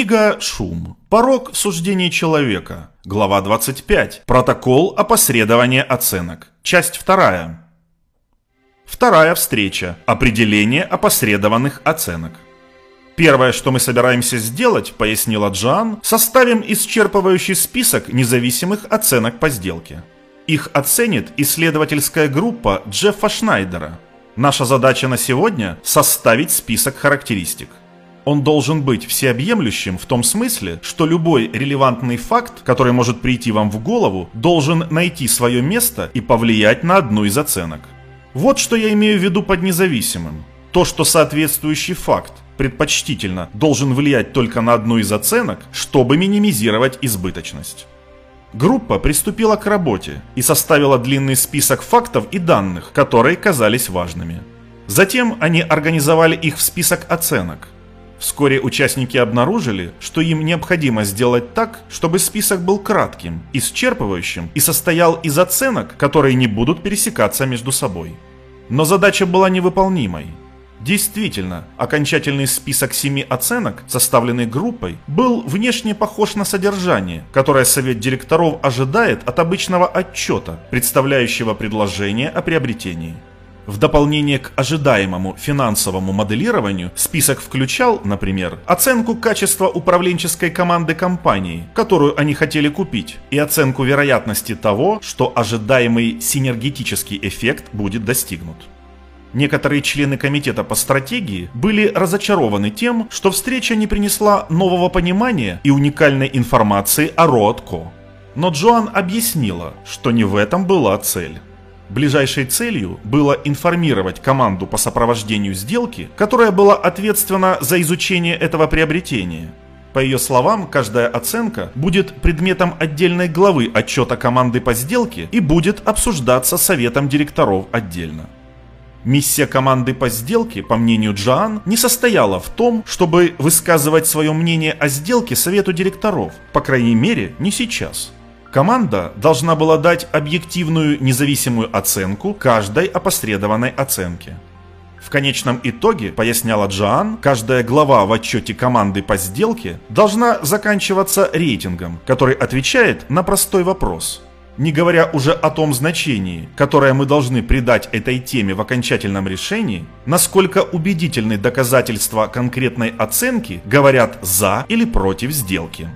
Книга «Шум. Порог в суждении человека». Глава 25. Протокол опосредования оценок. Часть 2. Вторая встреча. Определение опосредованных оценок. Первое, что мы собираемся сделать, пояснила Джоан, составим исчерпывающий список независимых оценок по сделке. Их оценит исследовательская группа Джеффа Шнайдера. Наша задача на сегодня – составить список характеристик. Он должен быть всеобъемлющим в том смысле, что любой релевантный факт, который может прийти вам в голову, должен найти свое место и повлиять на одну из оценок. Вот что я имею в виду под независимым. То, что соответствующий факт, предпочтительно, должен влиять только на одну из оценок, чтобы минимизировать избыточность. Группа приступила к работе и составила длинный список фактов и данных, которые казались важными. Затем они организовали их в список оценок – Вскоре участники обнаружили, что им необходимо сделать так, чтобы список был кратким, исчерпывающим и состоял из оценок, которые не будут пересекаться между собой. Но задача была невыполнимой. Действительно, окончательный список семи оценок, составленный группой, был внешне похож на содержание, которое совет директоров ожидает от обычного отчета, представляющего предложение о приобретении. В дополнение к ожидаемому финансовому моделированию список включал, например, оценку качества управленческой команды компании, которую они хотели купить, и оценку вероятности того, что ожидаемый синергетический эффект будет достигнут. Некоторые члены комитета по стратегии были разочарованы тем, что встреча не принесла нового понимания и уникальной информации о Роадко. Но Джоан объяснила, что не в этом была цель. Ближайшей целью было информировать команду по сопровождению сделки, которая была ответственна за изучение этого приобретения. По ее словам, каждая оценка будет предметом отдельной главы отчета команды по сделке и будет обсуждаться советом директоров отдельно. Миссия команды по сделке, по мнению Джоан, не состояла в том, чтобы высказывать свое мнение о сделке совету директоров, по крайней мере, не сейчас. Команда должна была дать объективную независимую оценку каждой опосредованной оценке. В конечном итоге, поясняла Джоан, каждая глава в отчете команды по сделке должна заканчиваться рейтингом, который отвечает на простой вопрос. Не говоря уже о том значении, которое мы должны придать этой теме в окончательном решении, насколько убедительны доказательства конкретной оценки говорят за или против сделки.